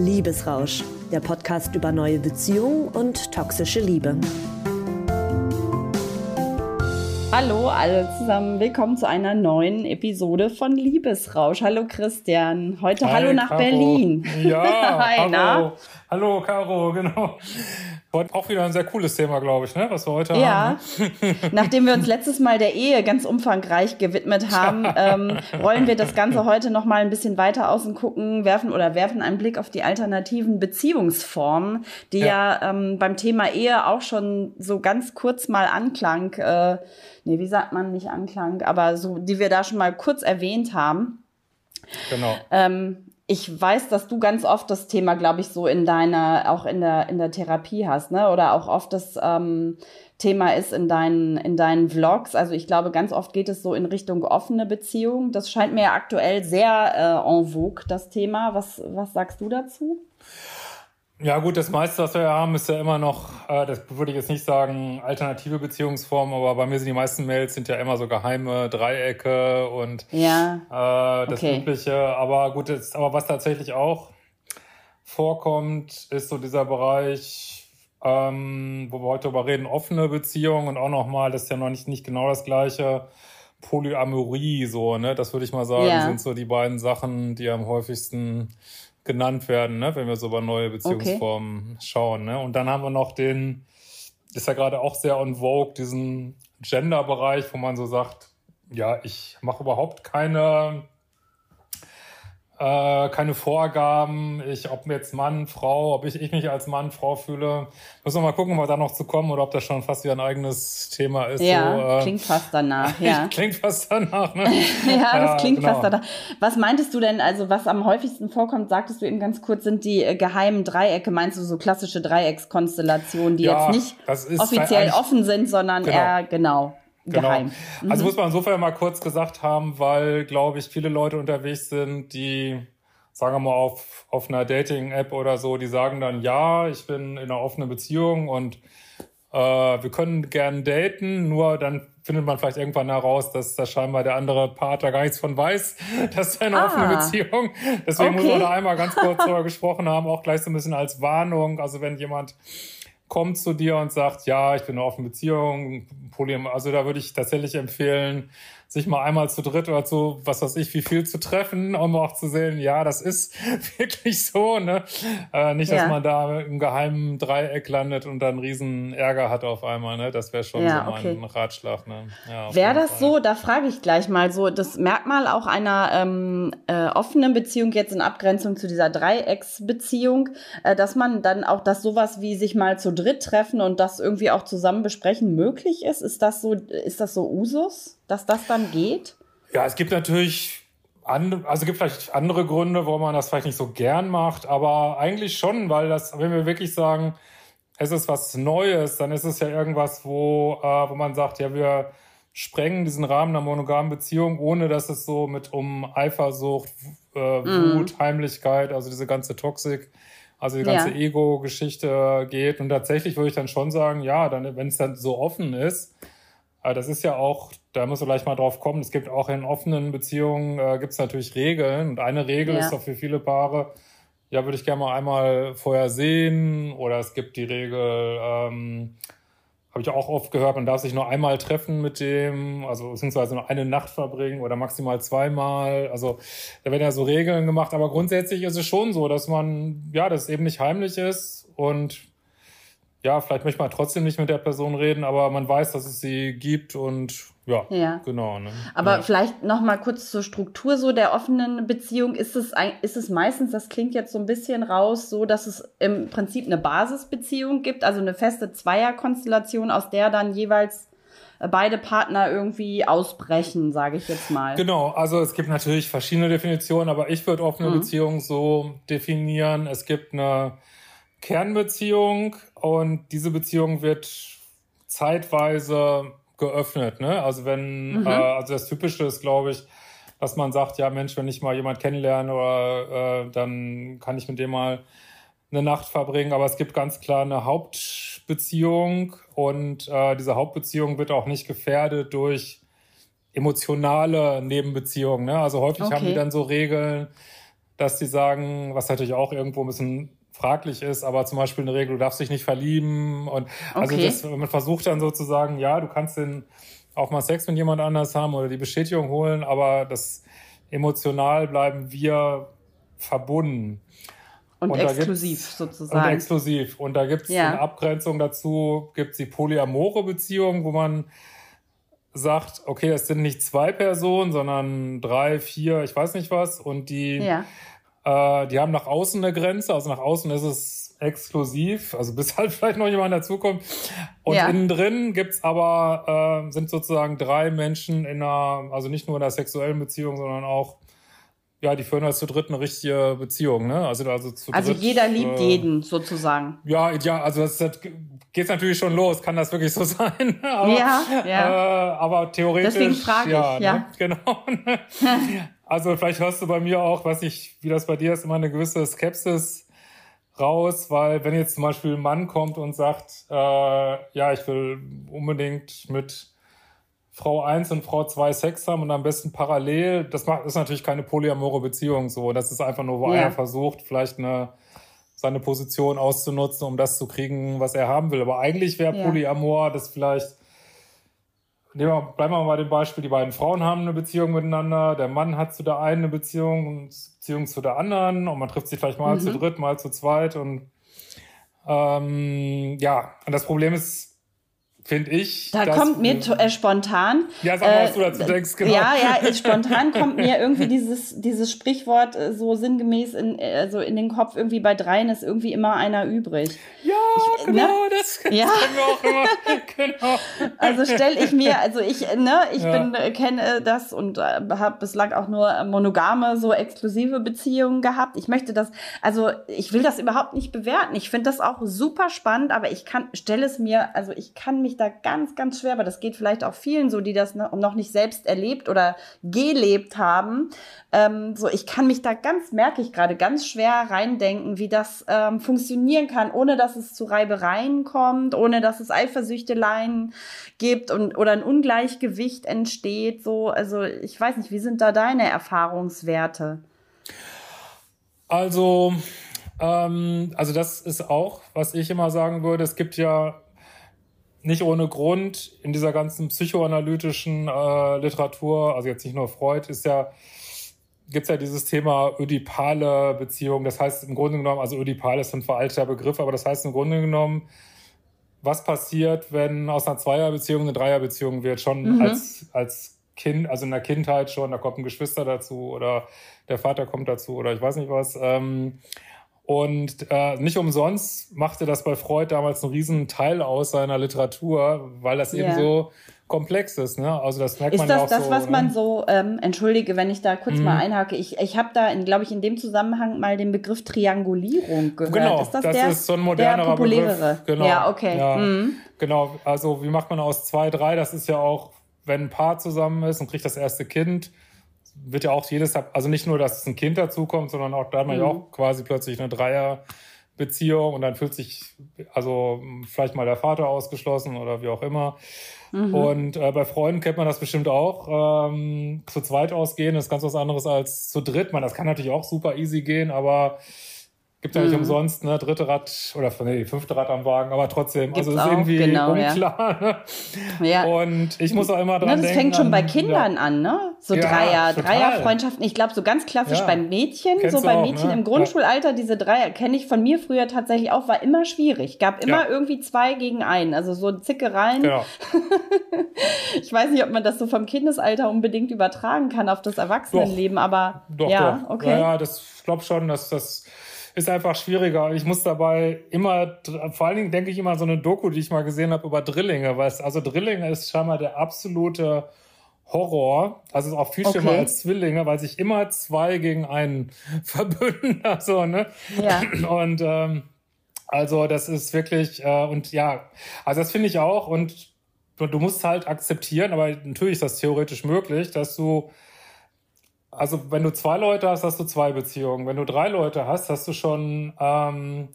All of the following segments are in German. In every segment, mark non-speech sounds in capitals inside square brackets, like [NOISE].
Liebesrausch, der Podcast über neue Beziehungen und toxische Liebe. Hallo alle zusammen, willkommen zu einer neuen Episode von Liebesrausch. Hallo Christian, heute Hi, Hallo nach Caro. Berlin. Ja, [LAUGHS] Hi, hallo. Na? Hallo Caro, genau. Heute auch wieder ein sehr cooles Thema, glaube ich, ne? was wir heute ja. haben. Ja, [LAUGHS] [LAUGHS] nachdem wir uns letztes Mal der Ehe ganz umfangreich gewidmet haben, ähm, rollen wir das Ganze heute noch mal ein bisschen weiter aus und gucken, werfen oder werfen einen Blick auf die alternativen Beziehungsformen, die ja, ja ähm, beim Thema Ehe auch schon so ganz kurz mal anklang, äh, nee, wie sagt man nicht anklang, aber so, die wir da schon mal kurz erwähnt haben. Genau. Ähm, ich weiß, dass du ganz oft das Thema, glaube ich, so in deiner, auch in der, in der Therapie hast, ne? Oder auch oft das ähm, Thema ist in deinen, in deinen Vlogs. Also ich glaube, ganz oft geht es so in Richtung offene Beziehung. Das scheint mir aktuell sehr äh, en vogue, das Thema. Was, was sagst du dazu? Ja gut, das meiste, was wir haben, ist ja immer noch, äh, das würde ich jetzt nicht sagen, alternative Beziehungsformen, aber bei mir sind die meisten Mails sind ja immer so geheime Dreiecke und ja. äh, das okay. Übliche. Aber gut, jetzt, aber was tatsächlich auch vorkommt, ist so dieser Bereich, ähm, wo wir heute darüber reden, offene Beziehungen und auch nochmal, das ist ja noch nicht, nicht genau das gleiche, Polyamorie, so, ne? Das würde ich mal sagen, ja. sind so die beiden Sachen, die am häufigsten genannt werden, ne, wenn wir so über neue Beziehungsformen okay. schauen. Ne? Und dann haben wir noch den, ist ja gerade auch sehr on vogue, diesen Gender-Bereich, wo man so sagt, ja, ich mache überhaupt keine äh, keine Vorgaben, ich, ob jetzt Mann, Frau, ob ich, ich mich als Mann, Frau fühle. Müssen wir mal gucken, ob wir da noch zu kommen oder ob das schon fast wie ein eigenes Thema ist. Ja, so, äh, klingt fast danach, [LAUGHS] ja. klingt fast danach, ne? [LAUGHS] ja, das ja, klingt genau. fast danach. Was meintest du denn, also was am häufigsten vorkommt, sagtest du eben ganz kurz, sind die äh, geheimen Dreiecke, meinst du so klassische Dreieckskonstellationen, die ja, jetzt nicht offiziell offen sind, sondern genau. eher, genau. Genau. Geheim. Mhm. Also muss man insofern mal kurz gesagt haben, weil, glaube ich, viele Leute unterwegs sind, die, sagen wir mal, auf, auf einer Dating-App oder so, die sagen dann, ja, ich bin in einer offenen Beziehung und äh, wir können gern daten, nur dann findet man vielleicht irgendwann heraus, dass da scheinbar der andere Partner gar nichts von weiß, [LAUGHS] dass ist eine ah, offene Beziehung. Deswegen okay. muss man da einmal ganz kurz darüber [LAUGHS] gesprochen haben, auch gleich so ein bisschen als Warnung. Also wenn jemand kommt zu dir und sagt, ja, ich bin in einer offenen Beziehung, Polyam, also da würde ich tatsächlich empfehlen, sich mal einmal zu dritt oder zu, was weiß ich, wie viel zu treffen, um auch zu sehen, ja, das ist [LAUGHS] wirklich so, ne? Äh, nicht, dass ja. man da im geheimen Dreieck landet und dann riesen Ärger hat auf einmal, ne? Das wäre schon ja, so mein okay. Ratschlag, ne? Ja, wäre das so, da frage ich gleich mal so, das Merkmal auch einer ähm, äh, offenen Beziehung jetzt in Abgrenzung zu dieser Dreiecksbeziehung, äh, dass man dann auch, dass sowas wie sich mal zu dritt treffen und das irgendwie auch zusammen besprechen möglich ist? Ist das so, ist das so Usus? Dass das dann geht? Ja, es gibt natürlich andere, also es gibt vielleicht andere Gründe, warum man das vielleicht nicht so gern macht, aber eigentlich schon, weil das, wenn wir wirklich sagen, es ist was Neues, dann ist es ja irgendwas, wo, äh, wo man sagt, ja, wir sprengen diesen Rahmen einer monogamen Beziehung, ohne dass es so mit um Eifersucht, äh, mhm. Wut. Heimlichkeit, also diese ganze Toxik, also die ganze ja. Ego-Geschichte geht. Und tatsächlich würde ich dann schon sagen, ja, dann, wenn es dann so offen ist, äh, das ist ja auch da muss man gleich mal drauf kommen. Es gibt auch in offenen Beziehungen äh, gibt es natürlich Regeln und eine Regel ja. ist doch für viele Paare, ja, würde ich gerne mal einmal vorher sehen oder es gibt die Regel, ähm, habe ich auch oft gehört, man darf sich nur einmal treffen mit dem, also beziehungsweise nur eine Nacht verbringen oder maximal zweimal. Also da werden ja so Regeln gemacht, aber grundsätzlich ist es schon so, dass man, ja, das eben nicht heimlich ist und ja, vielleicht möchte man trotzdem nicht mit der Person reden, aber man weiß, dass es sie gibt und ja, ja. genau. Ne? Aber ja. vielleicht noch mal kurz zur Struktur so der offenen Beziehung. Ist es, ist es meistens, das klingt jetzt so ein bisschen raus, so dass es im Prinzip eine Basisbeziehung gibt, also eine feste Zweierkonstellation, aus der dann jeweils beide Partner irgendwie ausbrechen, sage ich jetzt mal. Genau, also es gibt natürlich verschiedene Definitionen, aber ich würde offene mhm. Beziehung so definieren. Es gibt eine Kernbeziehung und diese Beziehung wird zeitweise geöffnet. Ne? Also wenn, mhm. äh, also das Typische ist, glaube ich, dass man sagt, ja Mensch, wenn ich mal jemand kennenlerne, oder, äh, dann kann ich mit dem mal eine Nacht verbringen. Aber es gibt ganz klar eine Hauptbeziehung und äh, diese Hauptbeziehung wird auch nicht gefährdet durch emotionale Nebenbeziehungen. Ne? Also häufig okay. haben die dann so Regeln, dass die sagen, was natürlich auch irgendwo ein bisschen fraglich ist, aber zum Beispiel eine Regel, du darfst dich nicht verlieben und also okay. das, man versucht dann sozusagen, ja, du kannst den auch mal Sex mit jemand anders haben oder die Bestätigung holen, aber das emotional bleiben wir verbunden. Und, und exklusiv sozusagen. Und exklusiv. Und da gibt es ja. in Abgrenzung dazu, gibt es die polyamore Beziehung, wo man sagt, okay, es sind nicht zwei Personen, sondern drei, vier, ich weiß nicht was. Und die, ja. Äh, die haben nach außen eine Grenze. Also nach außen ist es exklusiv, also [LAUGHS] bis halt vielleicht noch jemand dazukommt. Und ja. innen drin gibt's aber, äh, sind sozusagen drei Menschen in einer, also nicht nur in einer sexuellen Beziehung, sondern auch ja, die führen halt zu dritt eine richtige Beziehung, ne? Also, also, zu also dritt, jeder liebt äh, jeden, sozusagen. Ja, ja, also das, das geht's natürlich schon los, kann das wirklich so [LAUGHS] sein? aber, ja, ja. Äh, aber theoretisch. Deswegen frage ja, ich, ja. Ne? [LAUGHS] Genau. Also vielleicht hörst du bei mir auch, weiß nicht, wie das bei dir ist, immer eine gewisse Skepsis raus, weil wenn jetzt zum Beispiel ein Mann kommt und sagt, äh, ja, ich will unbedingt mit Frau 1 und Frau 2 Sex haben und am besten parallel. Das macht, ist natürlich keine polyamore Beziehung so. Das ist einfach nur, wo ja. einer versucht, vielleicht eine, seine Position auszunutzen, um das zu kriegen, was er haben will. Aber eigentlich wäre ja. Polyamor das vielleicht, nehmen wir, bleiben wir mal bei dem Beispiel, die beiden Frauen haben eine Beziehung miteinander, der Mann hat zu der einen eine Beziehung und Beziehung zu der anderen und man trifft sich vielleicht mal mhm. zu dritt, mal zu zweit und ähm, ja, und das Problem ist, finde ich. Da kommt mir äh, spontan. Ja, sag mal, was du dazu denkst, genau. Ja, ja, [LAUGHS] spontan kommt mir irgendwie dieses, dieses Sprichwort äh, so sinngemäß in, also in den Kopf, irgendwie bei dreien ist irgendwie immer einer übrig. Ja, ich, ne? genau, ne? das, das [LAUGHS] ja. immer. [LAUGHS] genau. Also stelle ich mir, also ich, ne, ich ja. bin, äh, kenne das und äh, habe bislang auch nur monogame, so exklusive Beziehungen gehabt. Ich möchte das, also ich will das überhaupt nicht bewerten. Ich finde das auch super spannend, aber ich kann, stelle es mir, also ich kann mich da ganz, ganz schwer, aber das geht vielleicht auch vielen so, die das noch nicht selbst erlebt oder gelebt haben. Ähm, so, ich kann mich da ganz, merke ich gerade, ganz schwer reindenken, wie das ähm, funktionieren kann, ohne dass es zu Reibereien kommt, ohne dass es Eifersüchteleien gibt und oder ein Ungleichgewicht entsteht. So, also ich weiß nicht, wie sind da deine Erfahrungswerte? Also, ähm, also das ist auch, was ich immer sagen würde. Es gibt ja nicht ohne Grund in dieser ganzen psychoanalytischen äh, Literatur, also jetzt nicht nur Freud, ist ja gibt's ja dieses Thema ödipale Beziehung. Das heißt im Grunde genommen, also ödipal ist ein veralteter Begriff, aber das heißt im Grunde genommen, was passiert, wenn aus einer Zweierbeziehung eine Dreierbeziehung wird, schon mhm. als, als Kind, also in der Kindheit schon, da kommt ein Geschwister dazu oder der Vater kommt dazu oder ich weiß nicht was. Ähm, und äh, nicht umsonst machte das bei Freud damals einen riesen Teil aus seiner Literatur, weil das yeah. eben so komplex ist. Ne? Also das merkt ist man das ja auch das, so. was ne? man so, ähm, entschuldige, wenn ich da kurz mhm. mal einhake, ich, ich habe da, glaube ich, in dem Zusammenhang mal den Begriff Triangulierung gehört. Genau, ist das, das der, ist so ein modernerer Begriff. Genau, ja, okay. Ja, mhm. Genau, also wie macht man aus zwei, drei? Das ist ja auch, wenn ein Paar zusammen ist und kriegt das erste Kind, wird ja auch jedes, also nicht nur, dass ein Kind dazukommt, sondern auch, da hat man mhm. ja auch quasi plötzlich eine Dreierbeziehung und dann fühlt sich also vielleicht mal der Vater ausgeschlossen oder wie auch immer. Mhm. Und äh, bei Freunden kennt man das bestimmt auch. Ähm, zu zweit ausgehen ist ganz was anderes als zu dritt. Man, das kann natürlich auch super easy gehen, aber Gibt ja nicht mhm. umsonst, ne? Dritte Rad oder nee, fünfte Rad am Wagen, aber trotzdem, Gibt's also ist irgendwie genau, unklar. Ja. ja. Und ich muss auch immer dran ne, das denken. Das fängt schon bei Kindern ja. an, ne? So ja, Dreier, total. Dreierfreundschaften. Ich glaube, so ganz klassisch Ja. beim Mädchen, Kennst so bei auch, Mädchen ne? im Grundschulalter, diese Dreier kenne ich von mir früher tatsächlich auch, war immer schwierig. Gab immer Ja. irgendwie zwei gegen einen. Also so Zickereien. Genau. [LAUGHS] Ich weiß nicht, ob man das so vom Kindesalter unbedingt übertragen kann auf das Erwachsenenleben, aber Doch, ja, doch. okay. Ja, ja, das ich glaube schon, dass das ist einfach schwieriger. Ich muss dabei immer, vor allen Dingen denke ich immer an so eine Doku, die ich mal gesehen habe über Drillinge, weil es, also Drillinge ist scheinbar der absolute Horror. Also ist auch viel schlimmer Okay. als Zwillinge, weil sich immer zwei gegen einen [LAUGHS] verbünden. [LAUGHS] Also, ne? Ja. [CLEARS THROAT] Und ähm, also das ist wirklich, äh, und ja, also das finde ich auch. Und du, du musst halt akzeptieren, aber natürlich ist das theoretisch möglich, dass du, also wenn du zwei Leute hast, hast du zwei Beziehungen. Wenn du drei Leute hast, hast du schon, ähm,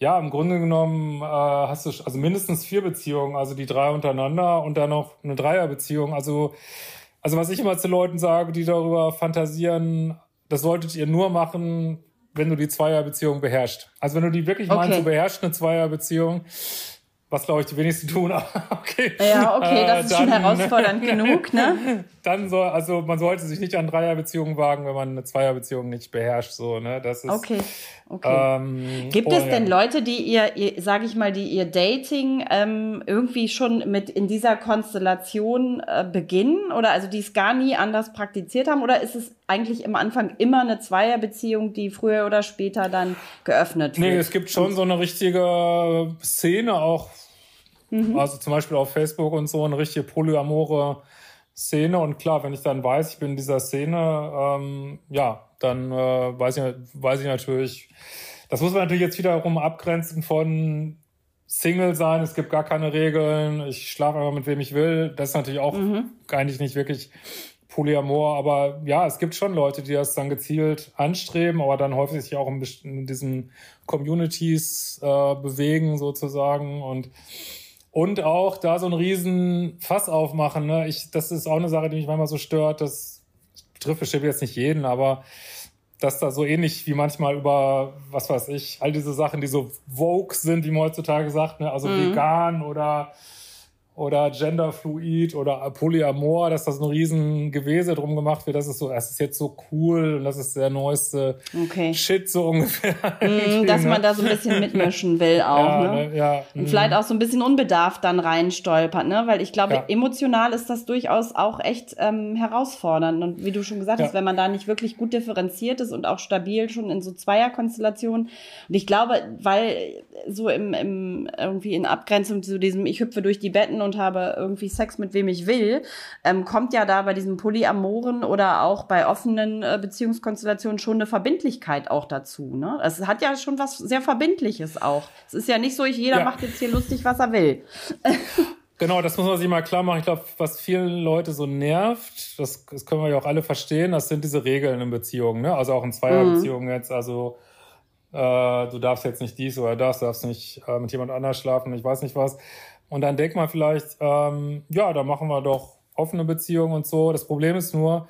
ja, im Grunde genommen äh, hast du also mindestens vier Beziehungen, also die drei untereinander und dann noch eine Dreierbeziehung. Also, also was ich immer zu Leuten sage, die darüber fantasieren, das solltet ihr nur machen, wenn du die Zweierbeziehung beherrschst. Also wenn du die wirklich okay. meinst, du beherrschst eine Zweierbeziehung, was glaube ich die wenigsten tun, [LAUGHS] aber okay. Ja, okay, das ist dann, schon herausfordernd [LAUGHS] genug, ne? Dann soll, also man sollte sich nicht an Dreierbeziehungen wagen, wenn man eine Zweierbeziehung nicht beherrscht, so, ne? Das ist. Okay. Okay. Ähm, Gibt oh, es denn ja. Leute, die ihr, ihr sage ich mal, die ihr Dating ähm, irgendwie schon mit in dieser Konstellation äh, beginnen oder also die es gar nie anders praktiziert haben oder ist es eigentlich am Anfang immer eine Zweierbeziehung, die früher oder später dann geöffnet wird? Nee, es gibt schon so eine richtige Szene auch, mhm. also zum Beispiel auf Facebook und so, eine richtige polyamore Szene und klar, wenn ich dann weiß, ich bin in dieser Szene, ähm, ja, dann äh, weiß, ich, weiß ich natürlich, das muss man natürlich jetzt wiederum abgrenzen von Single sein, es gibt gar keine Regeln, ich schlafe einfach mit wem ich will. Das ist natürlich auch mhm. eigentlich nicht wirklich Polyamor, aber ja, es gibt schon Leute, die das dann gezielt anstreben, aber dann häufig sich auch in, diesen Communities äh, bewegen sozusagen und und auch da so ein riesen Fass aufmachen. Ne? Ich, das ist auch eine Sache, die mich manchmal so stört. Das betrifft bestimmt jetzt nicht jeden, aber dass da so ähnlich wie manchmal über, was weiß ich, all diese Sachen, die so Vogue sind, wie man heutzutage sagt, ne? also mhm. vegan oder oder genderfluid oder polyamor, dass das ein riesen Gewese drum gemacht wird. Das ist so, das ist jetzt so cool und das ist der neueste okay. Shit so ungefähr. [LAUGHS] Mm, dass man da so ein bisschen mitmischen will auch, ja, ne? Ja, und mm. vielleicht auch so ein bisschen unbedarft dann reinstolpert, ne? Weil ich glaube, ja. emotional ist das durchaus auch echt ähm, herausfordernd. Und wie du schon gesagt hast, wenn man da nicht wirklich gut differenziert ist und auch stabil schon in so Zweierkonstellationen. Und ich glaube, weil so im, im irgendwie in Abgrenzung zu diesem, ich hüpfe durch die Betten und habe irgendwie Sex mit wem ich will, ähm, kommt ja da bei diesen Polyamoren oder auch bei offenen äh, Beziehungskonstellationen schon eine Verbindlichkeit auch dazu. Ne? Es hat ja schon was sehr Verbindliches auch. Es ist ja nicht so, ich, jeder ja. macht jetzt hier lustig, was er will. [LAUGHS] Genau, das muss man sich mal klar machen. Ich glaube, was viele Leute so nervt, das, das können wir ja auch alle verstehen, das sind diese Regeln in Beziehungen, ne? Also auch in Zweierbeziehungen mhm. jetzt. Also äh, du darfst jetzt nicht dies oder das, du darfst nicht äh, mit jemand anders schlafen, ich weiß nicht was. Und dann denkt man vielleicht, ähm, ja, da machen wir doch offene Beziehungen und so. Das Problem ist nur,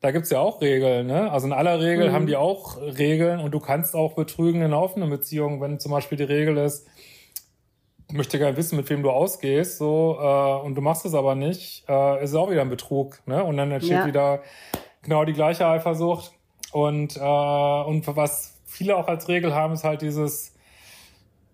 da gibt's ja auch Regeln. Ne? Also in aller Regel mhm. haben die auch Regeln und du kannst auch betrügen in offenen Beziehung, wenn zum Beispiel die Regel ist, ich möchte gerne wissen, mit wem du ausgehst, so äh, und du machst es aber nicht, äh, ist es auch wieder ein Betrug. Ne? Und dann entsteht ja. wieder genau die gleiche Eifersucht. Und, äh, und was viele auch als Regel haben, ist halt dieses,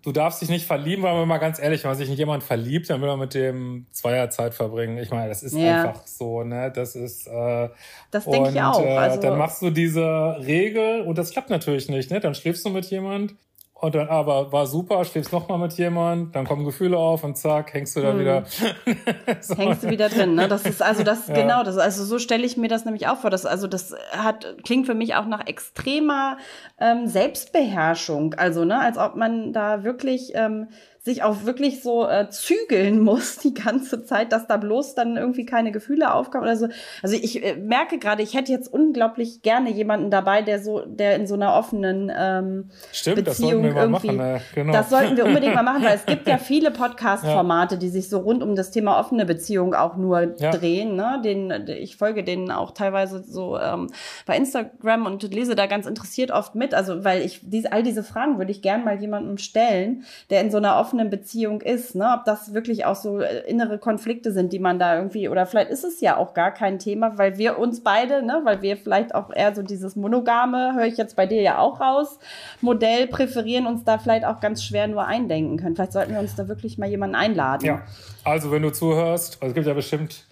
du darfst dich nicht verlieben, weil man mal ganz ehrlich, wenn man sich in jemand verliebt, dann will man mit dem Zweierzeit verbringen. Ich meine, das ist ja. einfach so, ne? Das ist äh, Das denke ich auch. Äh, also dann machst du diese Regel und das klappt natürlich nicht, ne? Dann schläfst du mit jemand und dann aber war super, schläfst noch mal mit jemand, dann kommen Gefühle auf und zack, hängst du da hm. wieder. [LAUGHS] so. [LAUGHS] Hängst du wieder drin, ne? Das ist also das ja. genau, das also so stelle ich mir das nämlich auch vor. Das also das hat klingt für mich auch nach extremer ähm, Selbstbeherrschung, also ne, als ob man da wirklich ähm, sich auch wirklich so äh, zügeln muss die ganze Zeit, dass da bloß dann irgendwie keine Gefühle aufkommen oder so. Also ich äh, merke gerade, ich hätte jetzt unglaublich gerne jemanden dabei, der so, der in so einer offenen ähm, Stimmt, Beziehung das irgendwie. Machen, äh, genau. Das sollten wir unbedingt mal machen, weil es gibt ja [LAUGHS] viele Podcast-Formate, ja. die sich so rund um das Thema offene Beziehung auch nur ja. drehen. Ne? Den, ich folge denen auch teilweise so ähm, bei Instagram und lese da ganz interessiert oft mit. Also weil ich diese, all diese Fragen würde ich gern mal jemandem stellen, der in so einer offenen offenen Beziehung ist, ne? Ob das wirklich auch so äh, innere Konflikte sind, die man da irgendwie, oder vielleicht ist es ja auch gar kein Thema, weil wir uns beide, ne, weil wir vielleicht auch eher so dieses monogame, höre ich jetzt bei dir ja auch raus, Modell präferieren, uns da vielleicht auch ganz schwer nur eindenken können. Vielleicht sollten wir uns da wirklich mal jemanden einladen. Ja, also wenn du zuhörst, also es gibt ja bestimmt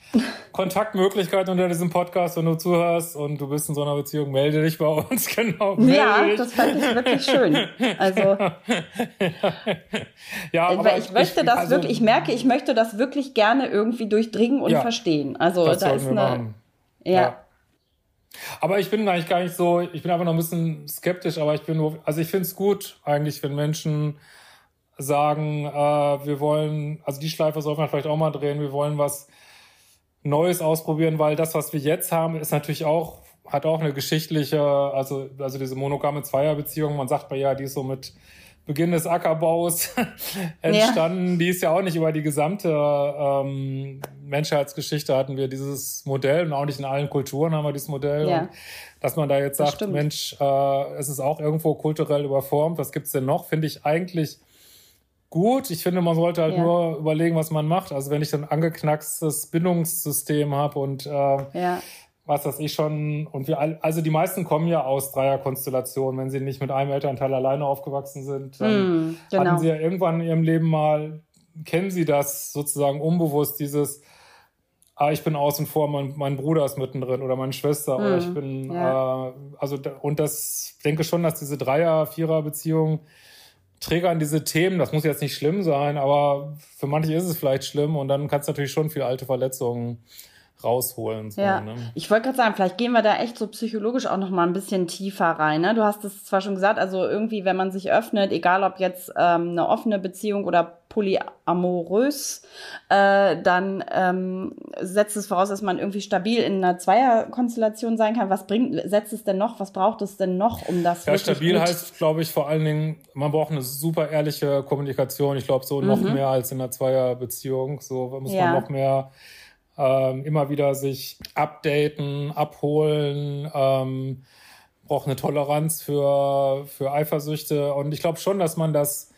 Kontaktmöglichkeiten unter diesem Podcast, wenn du zuhörst und du bist in so einer Beziehung, melde dich bei uns, [LAUGHS] genau. Ja, dich. das fand ich wirklich schön. Also, [LAUGHS] ja, aber ich möchte ich, das also, wirklich, ich merke, ich möchte das wirklich gerne irgendwie durchdringen und ja, verstehen. Also, da ist eine, ja. ja. Aber ich bin eigentlich gar nicht so, ich bin einfach noch ein bisschen skeptisch, aber ich bin nur, also ich finde es gut eigentlich, wenn Menschen sagen, äh, wir wollen, also die Schleife soll man vielleicht auch mal drehen, wir wollen was Neues ausprobieren, weil das, was wir jetzt haben, ist natürlich auch, hat auch eine geschichtliche, also, also diese monogame Zweierbeziehung. Man sagt bei ja, die ist so mit Beginn des Ackerbaus [LAUGHS] entstanden. Ja. Die ist ja auch nicht über die gesamte ähm, Menschheitsgeschichte hatten wir dieses Modell und auch nicht in allen Kulturen haben wir dieses Modell. Ja. dass man da jetzt sagt, Mensch, äh, es ist auch irgendwo kulturell überformt. Was gibt's denn noch? Finde ich eigentlich gut. Ich finde, man sollte halt ja. nur überlegen, was man macht. Also wenn ich ein angeknackstes Bindungssystem habe und äh, ja was weiß ich schon, und wir alle, also die meisten kommen ja aus Dreierkonstellationen, wenn sie nicht mit einem Elternteil alleine aufgewachsen sind, dann mm, genau. hatten sie ja irgendwann in ihrem Leben mal, kennen sie das sozusagen unbewusst, dieses, ah, ich bin außen vor, mein, mein Bruder ist mittendrin oder meine Schwester, mm, oder ich bin, ja. äh, also, und das denke schon, dass diese Dreier-, Triggern diese Themen, das muss jetzt nicht schlimm sein, aber für manche ist es vielleicht schlimm und dann kann es natürlich schon viele alte Verletzungen rausholen. So, ja. Ne? Ich wollte gerade sagen, vielleicht gehen wir da echt so psychologisch auch noch mal ein bisschen tiefer rein. Ne? Du hast es zwar schon gesagt, also irgendwie, wenn man sich öffnet, egal ob jetzt ähm, eine offene Beziehung oder polyamorös, äh, dann ähm, setzt es voraus, dass man irgendwie stabil in einer Zweierkonstellation sein kann. Was bringt, setzt es denn noch? Was braucht es denn noch, um das Ja, stabil heißt, glaube ich, vor allen Dingen, man braucht eine super ehrliche Kommunikation. Ich glaube, so mhm. noch mehr als in einer Zweierbeziehung. So muss ja. man noch mehr ähm, immer wieder sich updaten, abholen, ähm, braucht eine Toleranz für, für Eifersüchte. Und ich glaube schon, dass man das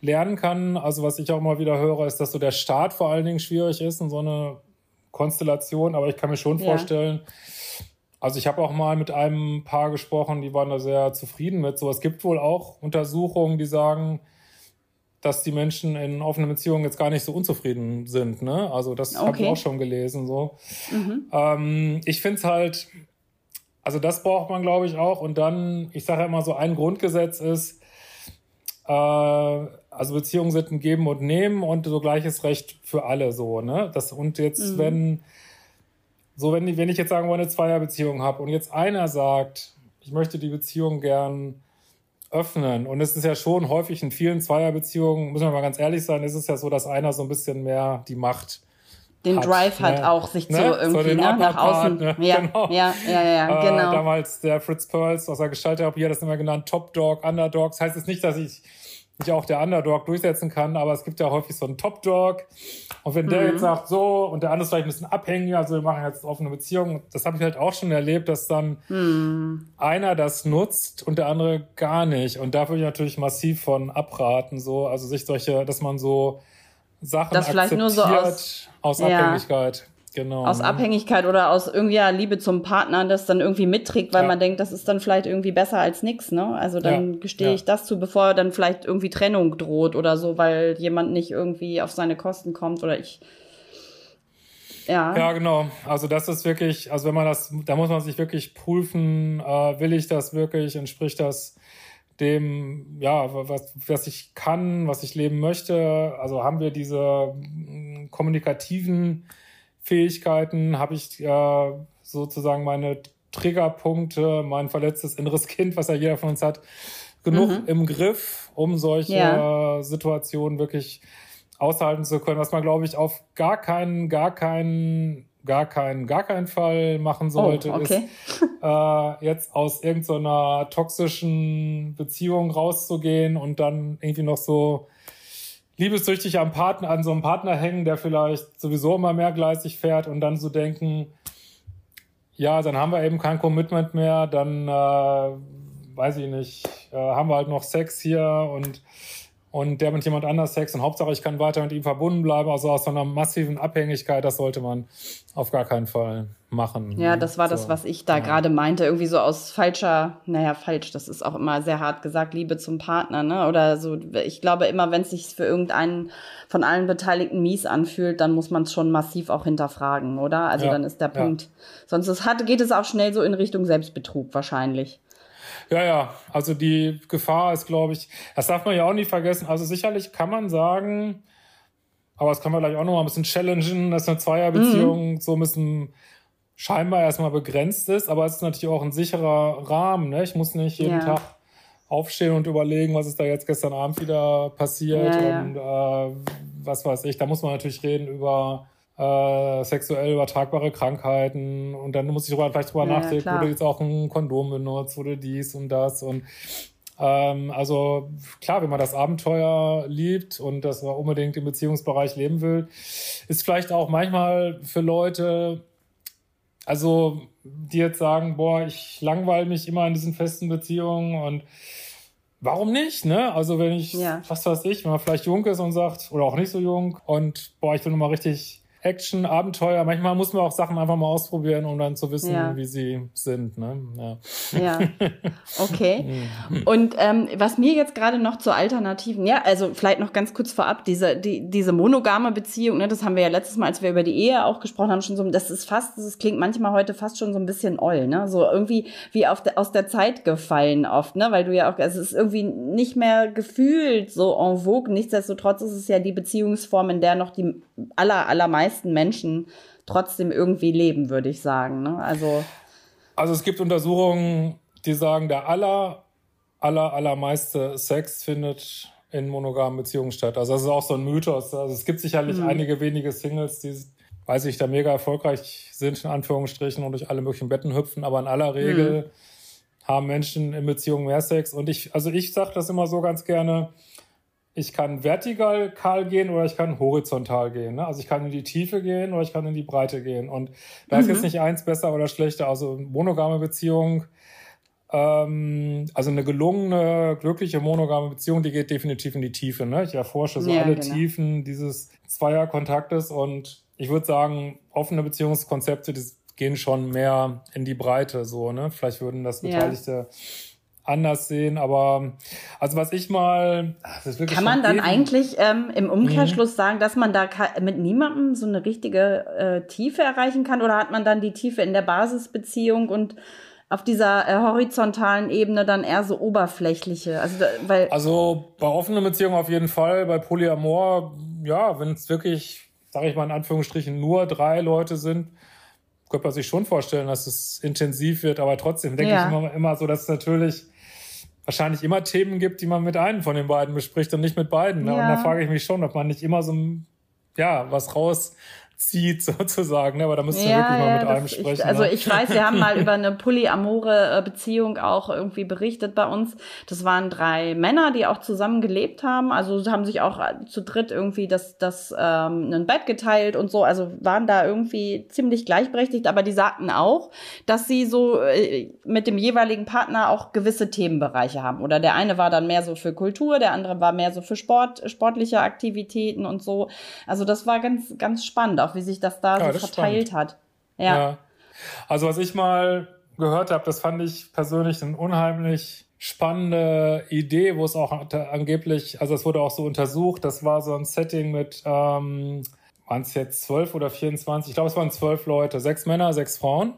lernen kann. Also was ich auch immer wieder höre, ist, dass so der Start vor allen Dingen schwierig ist in so eine Konstellation. Aber ich kann mir schon ja. vorstellen, also ich habe auch mal mit einem Paar gesprochen, die waren da sehr zufrieden mit. So, es gibt wohl auch Untersuchungen, die sagen, dass die Menschen in offenen Beziehungen jetzt gar nicht so unzufrieden sind. Ne? Also das okay. habe ich auch schon gelesen. So. Mhm. Ähm, ich finde es halt, also das braucht man, glaube ich, auch. Und dann, ich sage ja immer so, ein Grundgesetz ist, äh, also Beziehungen sind ein Geben und Nehmen und so gleiches Recht für alle so. Ne? Das, und jetzt, mhm. wenn, so wenn, wenn ich jetzt sagen wollte, eine Zweierbeziehung habe und jetzt einer sagt, ich möchte die Beziehung gern öffnen. Und es ist ja schon häufig in vielen Zweierbeziehungen, müssen wir mal ganz ehrlich sein, ist es ja so, dass einer so ein bisschen mehr die Macht den hat, Drive hat ne? auch, sich ne? so irgendwie so ne? nach außen. Ne? Ja, genau. ja, ja, ja, äh, genau. damals der Fritz Perls aus der Gestalttherapie hat das immer genannt, Top Dog, Underdogs. Heißt es nicht, dass ich nicht auch der Underdog durchsetzen kann, aber es gibt ja häufig so einen Top Dog. Und wenn der mhm. jetzt sagt, so, und der andere ist vielleicht ein bisschen abhängig, also wir machen jetzt offene Beziehungen, das habe ich halt auch schon erlebt, dass dann mhm. einer das nutzt und der andere gar nicht. Und da würde ich natürlich massiv von abraten, so, also sich solche, dass man so Sachen das akzeptiert nur so aus, aus Abhängigkeit. Genau. Aus ne? Abhängigkeit oder aus irgendwie ja, Liebe zum Partner, das dann irgendwie mitträgt, weil ja. man denkt, das ist dann vielleicht irgendwie besser als nix, ne? Also dann ja. gestehe ich das zu, bevor dann vielleicht irgendwie Trennung droht oder so, weil jemand nicht irgendwie auf seine Kosten kommt oder ich. Ja. Ja, genau. Also das ist wirklich, also wenn man das, da muss man sich wirklich prüfen, äh, will ich das wirklich, entspricht das dem, ja, was, was ich kann, was ich leben möchte. Also haben wir diese mm, kommunikativen Fähigkeiten, habe ich äh, sozusagen meine Triggerpunkte, mein verletztes inneres Kind, was ja jeder von uns hat, genug mhm. im Griff, um solche ja. Situationen wirklich aushalten zu können, was man, glaube ich, auf gar keinen, gar keinen, gar keinen, gar keinen Fall machen oh, sollte, oh, okay. ist [LAUGHS] äh, jetzt aus irgendeiner toxischen Beziehung rauszugehen und dann irgendwie noch so liebessüchtig am Partner, an so einem Partner hängen, der vielleicht sowieso immer mehrgleisig fährt und dann so denken, ja, dann haben wir eben kein Commitment mehr, dann äh, weiß ich nicht, äh, haben wir halt noch Sex hier und und der mit jemand anders Sex und Hauptsache ich kann weiter mit ihm verbunden bleiben. Also aus so einer massiven Abhängigkeit, das sollte man auf gar keinen Fall machen. Ja, das war so. das, was ich da ja. gerade meinte. Irgendwie so aus falscher, naja, falsch, das ist auch immer sehr hart gesagt, Liebe zum Partner, ne? Oder so, ich glaube immer, wenn es sich für irgendeinen von allen Beteiligten mies anfühlt, dann muss man es schon massiv auch hinterfragen, oder? Also ja. dann ist der Punkt. Ja. Sonst ist, hat, geht es auch schnell so in Richtung Selbstbetrug wahrscheinlich. Ja, ja, also die Gefahr ist, glaube ich, das darf man ja auch nie vergessen. Also sicherlich kann man sagen, aber das kann man vielleicht auch noch mal ein bisschen challengen, dass eine Zweierbeziehung mhm. so ein bisschen scheinbar erstmal begrenzt ist, aber es ist natürlich auch ein sicherer Rahmen. Ne? Ich muss nicht jeden ja. Tag aufstehen und überlegen, was ist da jetzt gestern Abend wieder passiert ja, und äh, was weiß ich. Da muss man natürlich reden über äh, sexuell übertragbare Krankheiten und dann muss ich drüber, vielleicht drüber nachdenken, wurde jetzt auch ein Kondom benutzt, wurde dies und das und Ähm, also klar, wenn man das Abenteuer liebt und das unbedingt im Beziehungsbereich leben will, ist vielleicht auch manchmal für Leute, also die jetzt sagen, boah, ich langweile mich immer in diesen festen Beziehungen und warum nicht, ne? Also wenn ich, ja. was weiß ich, wenn man vielleicht jung ist und sagt, oder auch nicht so jung und boah, ich will nur mal richtig Action, Abenteuer. Manchmal muss man auch Sachen einfach mal ausprobieren, um dann zu wissen, ja. wie sie sind. Ne? Ja. ja. [LAUGHS] Okay. Und ähm, was mir jetzt gerade noch zur Alternativen, ja, also vielleicht noch ganz kurz vorab, diese, die, diese monogame Beziehung, ne, das haben wir ja letztes Mal, als wir über die Ehe auch gesprochen haben, schon so, das ist fast, das klingt manchmal heute fast schon so ein bisschen oll, ne? So irgendwie wie auf de, aus der Zeit gefallen oft, ne? Weil du ja auch, also es ist irgendwie nicht mehr gefühlt so en vogue. Nichtsdestotrotz ist es ja die Beziehungsform, in der noch die aller, allermeisten meisten Menschen trotzdem irgendwie leben, würde ich sagen. Ne? Also, also es gibt Untersuchungen, die sagen, der aller, aller, allermeiste Sex findet in monogamen Beziehungen statt. Also das ist auch so ein Mythos. Also es gibt sicherlich mhm. einige wenige Singles, die, weiß ich, da mega erfolgreich sind, in Anführungsstrichen, und durch alle möglichen Betten hüpfen, aber in aller Regel mhm. haben Menschen in Beziehungen mehr Sex. Und ich, also ich sage das immer so ganz gerne, ich kann vertikal gehen oder ich kann horizontal gehen. Ne? Also ich kann in die Tiefe gehen oder ich kann in die Breite gehen. Und da mhm. ist jetzt nicht eins besser oder schlechter. Also monogame Beziehung, ähm, also eine gelungene, glückliche monogame Beziehung, die geht definitiv in die Tiefe. Ne? Ich erforsche so ja, alle genau. Tiefen dieses Zweierkontaktes und ich würde sagen, offene Beziehungskonzepte, die gehen schon mehr in die Breite. So, ne? Vielleicht würden das Beteiligte ja anders sehen. Aber also was ich mal. Kann man dann eigentlich ähm, im Umkehrschluss mhm. sagen, dass man da mit niemandem so eine richtige äh, Tiefe erreichen kann? Oder hat man dann die Tiefe in der Basisbeziehung und auf dieser äh, horizontalen Ebene dann eher so oberflächliche? Also, weil also bei offenen Beziehungen auf jeden Fall, bei Polyamor, ja, wenn es wirklich, sage ich mal in Anführungsstrichen, nur drei Leute sind, könnte man sich schon vorstellen, dass es intensiv wird, aber trotzdem denke ja. ich immer, immer so, dass es natürlich wahrscheinlich immer Themen gibt, die man mit einem von den beiden bespricht und nicht mit beiden. Ne? Ja. Und da frage ich mich schon, ob man nicht immer so ja, was raus zieht, [LAUGHS] sozusagen. Ne? Aber da müsst ihr ja, wirklich mal mit einem sprechen. Ich, also ne? ich weiß, wir haben [LAUGHS] mal über eine polyamore äh, auch irgendwie berichtet bei uns. Das waren drei Männer, die auch zusammen gelebt haben. Also haben sich auch äh, zu dritt irgendwie das, das ähm, ein Bett geteilt und so. Also waren da irgendwie ziemlich gleichberechtigt. Aber die sagten auch, dass sie so äh, mit dem jeweiligen Partner auch gewisse Themenbereiche haben. Oder der eine war dann mehr so für Kultur, der andere war mehr so für Sport, sportliche Aktivitäten und so. Also das war ganz, ganz spannend. Auch auch wie sich das da ja, so das verteilt spannend. hat. Ja. ja. Also was ich mal gehört habe, das fand ich persönlich eine unheimlich spannende Idee, wo es auch angeblich, also es wurde auch so untersucht, das war so ein Setting mit, ähm, waren es jetzt zwölf oder 24? Ich glaube, es waren zwölf Leute, sechs Männer, sechs Frauen.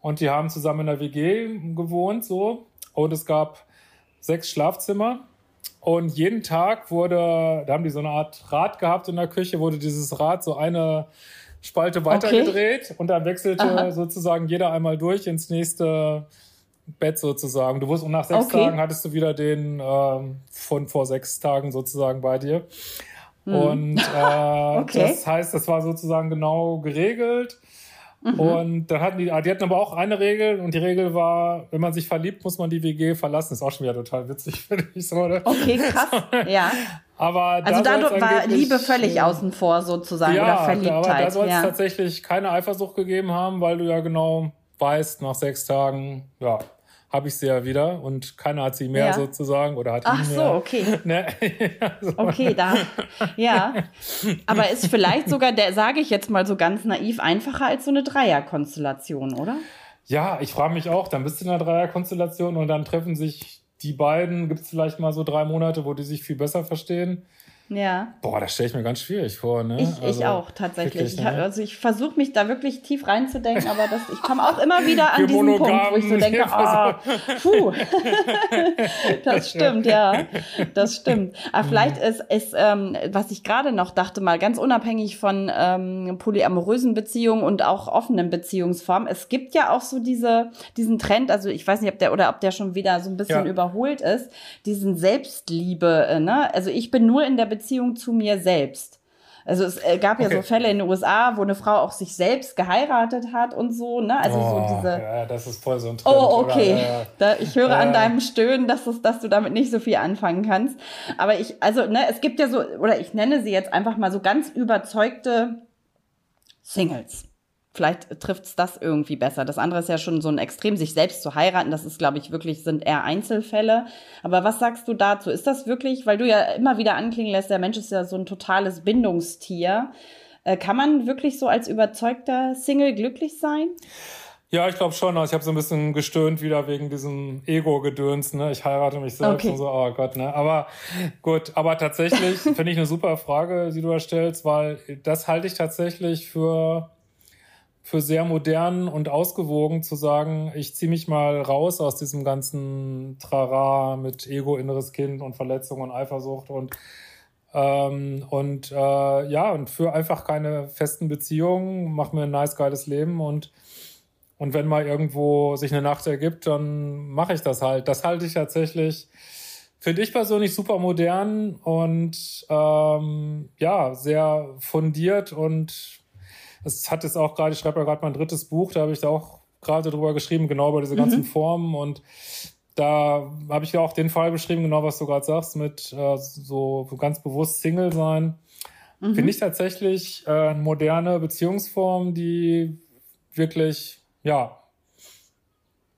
Und die haben zusammen in der WG gewohnt, so. Und es gab sechs Schlafzimmer. Und jeden Tag wurde, da haben die so eine Art Rad gehabt in der Küche, wurde dieses Rad so eine Spalte weitergedreht okay. und dann wechselte Aha. sozusagen jeder einmal durch ins nächste Bett sozusagen. Du wusst, und nach sechs okay. Tagen hattest du wieder den ähm, von vor sechs Tagen sozusagen bei dir. Hm. Und äh, [LAUGHS] okay. das heißt, das war sozusagen genau geregelt. Mhm. Und dann hatten die, die hatten aber auch eine Regel und die Regel war, wenn man sich verliebt, muss man die WG verlassen. Ist auch schon wieder total witzig, [LAUGHS] finde ich so. Oder? Okay, krass. [LAUGHS] ja. Aber also da, da war Liebe völlig außen vor sozusagen ja, oder Verliebtheit. Aber da soll es ja. tatsächlich keine Eifersucht gegeben haben, weil du ja genau weißt, nach sechs Tagen, ja, habe ich sie ja wieder und keiner hat sie mehr ja. sozusagen oder hat Ach ihn so, okay. [LAUGHS] Ne? [LAUGHS] so. Okay, da. Ja. Aber ist vielleicht [LAUGHS] sogar, der sage ich jetzt mal so ganz naiv, einfacher als so eine Dreierkonstellation, oder? Ja, ich frage mich auch, dann bist du in einer Dreierkonstellation und dann treffen sich die beiden, gibt es vielleicht mal so drei Monate, wo die sich viel besser verstehen. Ja. Boah, das stelle ich mir ganz schwierig vor. Ne? Ich, also, ich auch, tatsächlich. Wirklich, ne? Also ich versuche mich da wirklich tief reinzudenken, aber das, ich komme auch immer wieder an diesen Punkt, wo ich so denke, ah, puh. [LAUGHS] das stimmt, ja. Das stimmt. Aber mhm. vielleicht ist, ist ähm, was ich gerade noch dachte, mal ganz unabhängig von ähm, polyamorösen Beziehungen und auch offenen Beziehungsformen, es gibt ja auch so diese, diesen Trend, also ich weiß nicht, ob der oder ob der schon wieder so ein bisschen ja. überholt ist, diesen Selbstliebe, äh, ne? Also ich bin nur in der Beziehung Beziehung zu mir selbst. Also es äh, gab ja okay. so Fälle in den USA, wo eine Frau auch sich selbst geheiratet hat und so, ne? Also oh, so diese. Ja, das ist voll so ein Trend. Oh, okay. Oder, äh, da, ich höre äh, an deinem Stöhnen, dass, es, dass du damit nicht so viel anfangen kannst. Aber ich, also, ne, es gibt ja so, oder ich nenne sie jetzt einfach mal so ganz überzeugte Singles. Vielleicht trifft es das irgendwie besser. Das andere ist ja schon so ein Extrem, sich selbst zu heiraten. Das ist, glaube ich, wirklich, sind eher Einzelfälle. Aber was sagst du dazu? Ist das wirklich, weil du ja immer wieder anklingen lässt, der Mensch ist ja so ein totales Bindungstier. Äh, kann man wirklich so als überzeugter Single glücklich sein? Ja, ich glaube schon. Ich habe so ein bisschen gestöhnt wieder wegen diesem Ego-Gedöns. Ne? Ich heirate mich selbst okay. und so. Oh Gott, ne? Aber gut, aber tatsächlich [LAUGHS] finde ich eine super Frage, die du da stellst, weil das halte ich tatsächlich für für sehr modern und ausgewogen zu sagen, ich ziehe mich mal raus aus diesem ganzen Trara mit Ego, inneres Kind und Verletzung und Eifersucht und ähm, und äh, ja und für einfach keine festen Beziehungen, mach mir ein nice geiles Leben und und wenn mal irgendwo sich eine Nacht ergibt, dann mache ich das halt. Das halte ich tatsächlich, finde ich persönlich super modern und ähm, ja sehr fundiert und es hat jetzt auch gerade, ich schreibe ja gerade mein drittes Buch, da habe ich da auch gerade drüber geschrieben, genau über diese ganzen mhm. Formen und da habe ich ja auch den Fall beschrieben, genau was du gerade sagst, mit äh, so ganz bewusst Single sein. Mhm. Finde ich tatsächlich äh, eine moderne Beziehungsform, die wirklich, ja,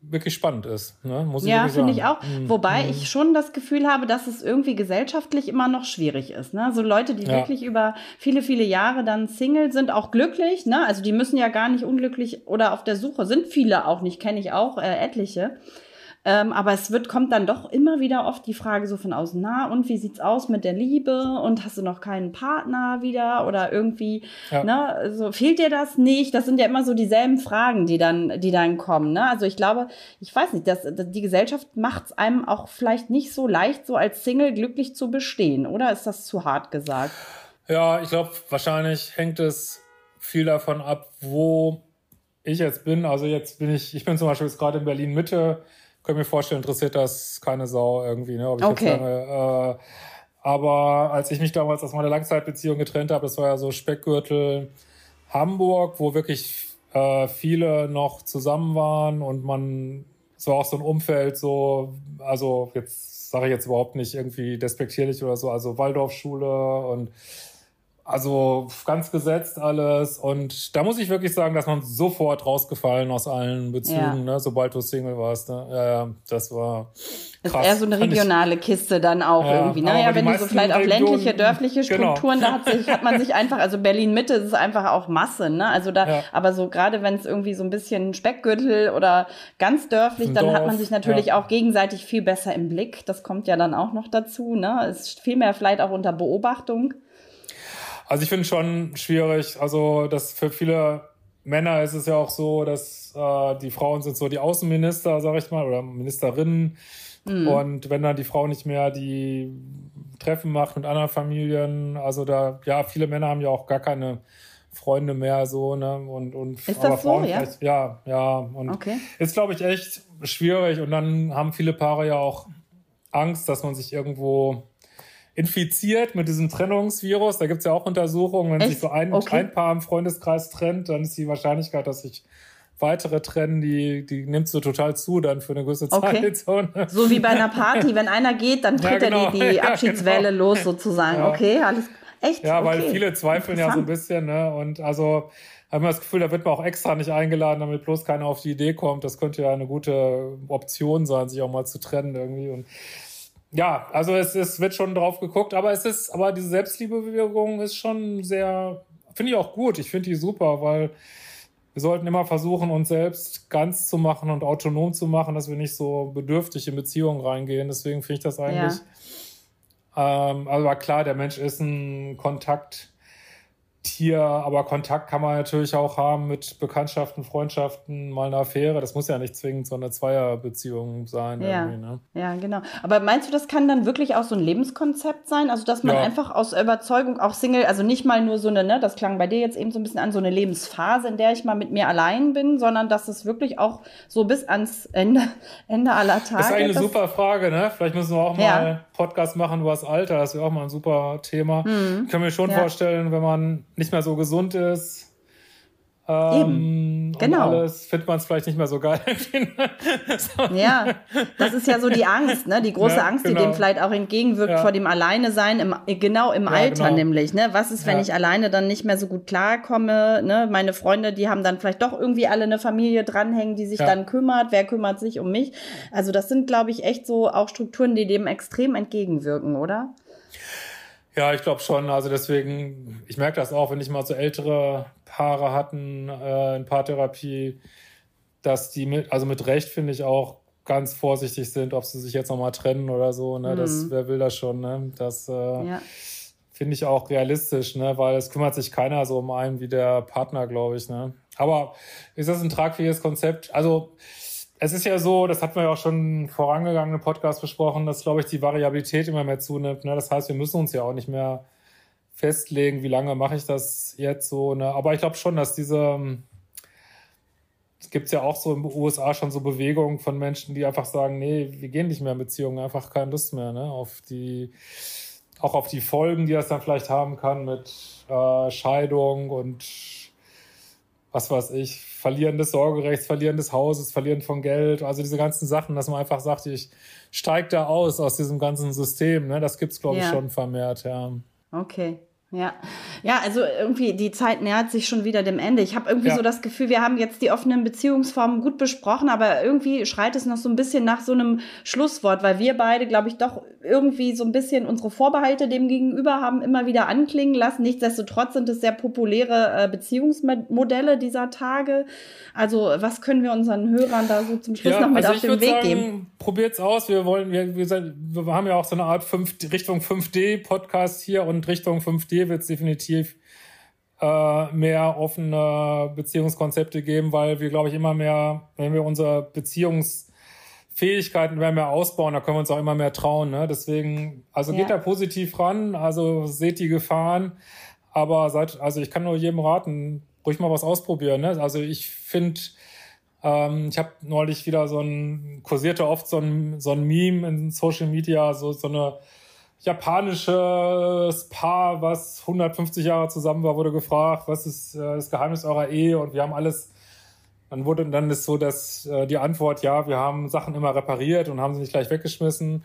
wirklich spannend ist. Ne? Muss ich ja, finde ich auch. Mhm. Wobei mhm. ich schon das Gefühl habe, dass es irgendwie gesellschaftlich immer noch schwierig ist. Ne? So Leute, die ja. wirklich über viele, viele Jahre dann Single sind, auch glücklich. Ne? Also die müssen ja gar nicht unglücklich oder auf der Suche, sind viele auch nicht, kenne ich auch äh, etliche. Ähm, aber es wird, kommt dann doch immer wieder oft die Frage so von außen, na, und wie sieht's aus mit der Liebe? Und hast du noch keinen Partner wieder? Oder irgendwie, ja. ne, also fehlt dir das nicht? Das sind ja immer so dieselben Fragen, die dann, die dann kommen, ne? Also ich glaube, ich weiß nicht, dass, die Gesellschaft macht es einem auch vielleicht nicht so leicht, so als Single glücklich zu bestehen, oder ist das zu hart gesagt? Ja, ich glaube, wahrscheinlich hängt es viel davon ab, wo ich jetzt bin. Also jetzt bin ich, ich bin zum Beispiel jetzt gerade in Berlin Mitte können mir vorstellen, interessiert das keine Sau irgendwie, ne? Ob ich okay. jetzt lange, äh, aber als ich mich damals aus meiner Langzeitbeziehung getrennt habe, das war ja so Speckgürtel Hamburg, wo wirklich äh, viele noch zusammen waren und man, es war auch so ein Umfeld, so, also jetzt sage ich jetzt überhaupt nicht irgendwie despektierlich oder so, also Waldorfschule und also ganz gesetzt alles. Und da muss ich wirklich sagen, dass man sofort rausgefallen aus allen Bezügen, ja. ne, sobald du Single warst. Ne? Ja, das war. Krass. Das ist eher so eine regionale Kiste dann auch ja, irgendwie. Naja, ne? wenn du so vielleicht auf ländliche, dörfliche genau. Strukturen, genau. da hat, sich, hat man sich [LAUGHS] einfach, also Berlin-Mitte ist einfach auch Masse, ne? Also da, ja. aber so gerade wenn es irgendwie so ein bisschen Speckgürtel oder ganz dörflich, dann Dorf, hat man sich natürlich ja. auch gegenseitig viel besser im Blick. Das kommt ja dann auch noch dazu, ne? Ist viel mehr vielleicht auch unter Beobachtung. Also ich finde schon schwierig. Also das für viele Männer ist es ja auch so, dass äh, die Frauen sind so die Außenminister, sag ich mal, oder Ministerinnen. Mhm. Und wenn dann die Frau nicht mehr die Treffen macht mit anderen Familien, also da, ja, viele Männer haben ja auch gar keine Freunde mehr so, ne? Und, und ist das Frauen so, ja? ja, ja. Und okay. ist, glaube ich, echt schwierig. Und dann haben viele Paare ja auch Angst, dass man sich irgendwo infiziert mit diesem Trennungsvirus. Da gibt es ja auch Untersuchungen. Wenn Echt? sich so ein, okay. ein Paar im Freundeskreis trennt, dann ist die Wahrscheinlichkeit, dass sich weitere trennen, die, die nimmt so total zu dann für eine gewisse Zeit. Okay. [LAUGHS] So, ne? so wie bei einer Party, wenn einer geht, dann tritt ja, genau. er die, die [LAUGHS] Abschiedswelle ja, genau. los sozusagen. Ja. Okay, alles echt. Ja, weil okay. viele zweifeln ja so ein bisschen, ne? Und also haben wir das Gefühl, da wird man auch extra nicht eingeladen, damit bloß keiner auf die Idee kommt. Das könnte ja eine gute Option sein, sich auch mal zu trennen irgendwie. Und ja, also es, es wird schon drauf geguckt, aber es ist, aber diese Selbstliebebewegung ist schon sehr, finde ich auch gut. Ich finde die super, weil wir sollten immer versuchen, uns selbst ganz zu machen und autonom zu machen, dass wir nicht so bedürftig in Beziehungen reingehen. Deswegen finde ich das eigentlich. Ja. Ähm, also klar, der Mensch ist ein Kontakt. Hier, aber Kontakt kann man natürlich auch haben mit Bekanntschaften, Freundschaften, mal eine Affäre. Das muss ja nicht zwingend so eine Zweierbeziehung sein. Ja, ne? ja genau. Aber meinst du, das kann dann wirklich auch so ein Lebenskonzept sein? Also, dass man ja. einfach aus Überzeugung auch Single, also nicht mal nur so eine, ne, das klang bei dir jetzt eben so ein bisschen an, so eine Lebensphase, in der ich mal mit mir allein bin, sondern dass es wirklich auch so bis ans Ende, [LAUGHS] Ende aller Tage. Das ist eine super Frage, ne? Vielleicht müssen wir auch mal ja. Podcast machen über das Alter. Das wäre auch mal ein super Thema. Mhm. Ich kann mir schon ja. vorstellen, wenn man nicht mehr so gesund ist. Ähm, Eben, genau. alles findet man es vielleicht nicht mehr so geil. so. [LAUGHS] Ja, das ist ja so die Angst, ne? Die große ja, Angst, genau. die dem vielleicht auch entgegenwirkt ja. vor dem Alleine sein, im, genau im ja, Alter genau. nämlich, ne? Was ist, wenn ich alleine dann nicht mehr so gut klarkomme, ne? Meine Freunde, die haben dann vielleicht doch irgendwie alle eine Familie dranhängen, die sich dann kümmert. Wer kümmert sich um mich? Also das sind, glaube ich, echt so auch Strukturen, die dem extrem entgegenwirken, oder? Ja, ich glaube schon. Also deswegen, ich merke das auch, wenn ich mal so ältere Paare hatten äh, in Paartherapie, dass die mit, also mit Recht finde ich auch ganz vorsichtig sind, ob sie sich jetzt nochmal trennen oder so. Ne? Mhm. Das, wer will das schon? Ne? Das äh, ja. finde ich auch realistisch, ne? weil es kümmert sich keiner so um einen wie der Partner, glaube ich. Ne? Aber ist das ein tragfähiges Konzept? Also es ist ja so, das hatten wir ja auch schon vorangegangenen Podcast besprochen, dass, glaube ich, die Variabilität immer mehr zunimmt. Ne? Das heißt, wir müssen uns ja auch nicht mehr festlegen, wie lange mache ich das jetzt so. Ne? Aber ich glaube schon, dass diese, es gibt ja auch so in den USA schon so Bewegungen von Menschen, die einfach sagen, nee, wir gehen nicht mehr in Beziehungen, einfach keine Lust mehr, ne? Auf die, auch auf die Folgen, die das dann vielleicht haben kann mit äh, Scheidung und was weiß ich, Verlieren des Sorgerechts, Verlieren des Hauses, Verlieren von Geld, also diese ganzen Sachen, dass man einfach sagt, ich steige da aus aus diesem ganzen System. Ne? Das gibt's glaube ich, ja. schon vermehrt, ja. Okay. Ja, ja, also irgendwie die Zeit nähert sich schon wieder dem Ende. Ich habe irgendwie ja. so das Gefühl, wir haben jetzt die offenen Beziehungsformen gut besprochen, aber irgendwie schreit es noch so ein bisschen nach so einem Schlusswort, weil wir beide, glaube ich, doch irgendwie so ein bisschen unsere Vorbehalte dem Gegenüber haben immer wieder anklingen lassen. Nichtsdestotrotz sind es sehr populäre äh, Beziehungsmodelle dieser Tage. Also was können wir unseren Hörern da so zum Schluss ja, noch mit also auf den Weg sagen, geben? Probiert's aus. Wir wollen, wir, wir, wir haben ja auch so eine Art 5, Richtung 5D Podcast hier und Richtung 5D wird es definitiv äh, mehr offene Beziehungskonzepte geben, weil wir, glaube ich, immer mehr, wenn wir unsere Beziehungsfähigkeiten immer mehr ausbauen, da können wir uns auch immer mehr trauen. Ne? Deswegen, also ja. geht da positiv ran, also seht die Gefahren, aber seid, also ich kann nur jedem raten, ruhig mal was ausprobieren. Ne? Also ich finde, ähm, ich habe neulich wieder so ein, kursierte oft so ein, so ein Meme in Social Media, so, so eine japanisches Paar, was 150 Jahre zusammen war, wurde gefragt, was ist äh, das Geheimnis eurer Ehe? Und wir haben alles, dann wurde dann ist so, dass äh, die Antwort, ja, wir haben Sachen immer repariert und haben sie nicht gleich weggeschmissen.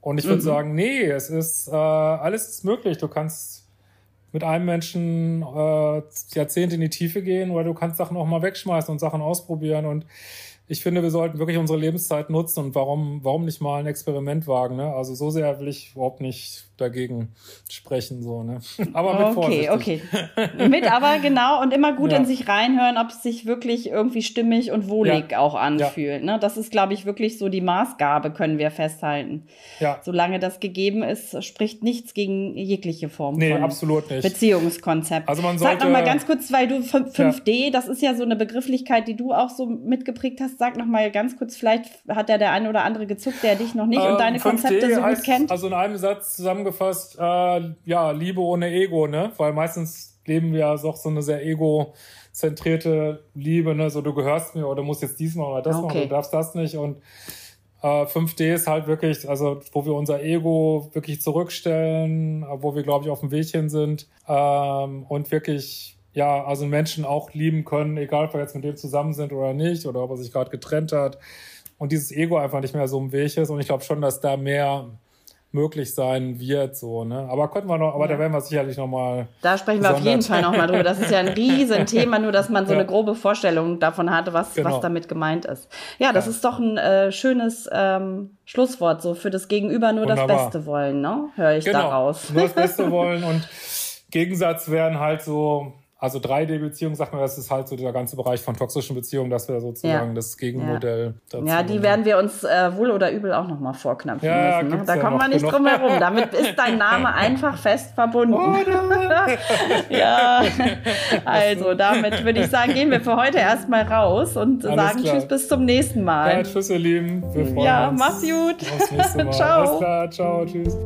Und ich würde mhm. sagen, nee, es ist äh, alles ist möglich. Du kannst mit einem Menschen äh, Jahrzehnte in die Tiefe gehen oder du kannst Sachen auch mal wegschmeißen und Sachen ausprobieren und ich finde, wir sollten wirklich unsere Lebenszeit nutzen und warum, warum nicht mal ein Experiment wagen, ne? Also so sehr will ich überhaupt nicht dagegen sprechen, so, ne? [LAUGHS] Aber mit Okay, okay. mit aber genau und immer gut ja. in sich reinhören, ob es sich wirklich irgendwie stimmig und wohlig ja. auch anfühlt, ja. ne? Das ist, glaube ich, wirklich so die Maßgabe, können wir festhalten. Ja. Solange das gegeben ist, spricht nichts gegen jegliche Form nee, von absolut nicht. Beziehungskonzept. Also man sollte, Sag noch mal ganz kurz, weil du 5D, das ist ja so eine Begrifflichkeit, die du auch so mitgeprägt hast. Sag noch mal ganz kurz, vielleicht hat ja der eine oder andere gezuckt, der dich noch nicht ähm, und deine Konzepte so heißt, gut kennt. Also in einem Satz zusammen zusammengefasst, äh, ja, Liebe ohne Ego, ne? Weil meistens leben wir ja doch so eine sehr egozentrierte Liebe, ne? So, du gehörst mir oder du musst jetzt dies machen oder das okay. machen, du darfst das nicht. Und äh, 5D ist halt wirklich, also wo wir unser Ego wirklich zurückstellen, wo wir, glaube ich, auf dem Weg hin sind ähm, und wirklich ja, also Menschen auch lieben können, egal ob wir jetzt mit dem zusammen sind oder nicht, oder ob er sich gerade getrennt hat und dieses Ego einfach nicht mehr so im Weg ist. Und ich glaube schon, dass da mehr möglich sein wird, so, ne? Aber könnten wir noch, aber ja. da werden wir sicherlich noch mal. Da sprechen wir auf jeden Fall noch mal drüber. Das ist ja ein [LAUGHS] Riesenthema, nur dass man so ja. eine grobe Vorstellung davon hatte, was, genau. was damit gemeint ist. Ja, das ja. ist doch ein äh, schönes ähm, Schlusswort, so für das Gegenüber nur Wunderbar. das Beste wollen, ne? Höre ich genau. daraus. Nur das Beste [LAUGHS] wollen und Gegensatz wären halt so Also 3D-Beziehung, sagt man, das ist halt so der ganze Bereich von toxischen Beziehungen, das wäre sozusagen ja. das Gegenmodell ja. dazu. Ja, die werden wir uns äh, wohl oder übel auch nochmal vorknöpfen ja, müssen. Ne? Da kommen wir nicht genug. drum herum. Damit ist dein Name [LAUGHS] einfach fest verbunden. [LAUGHS] ja, also damit würde ich sagen, gehen wir für heute erstmal raus und Alles sagen klar. Tschüss bis zum nächsten Mal. Ja, tschüss ihr Lieben. Wir freuen ja, uns. mach's gut. [LAUGHS] Ciao. Alles klar, ciao, tschüss.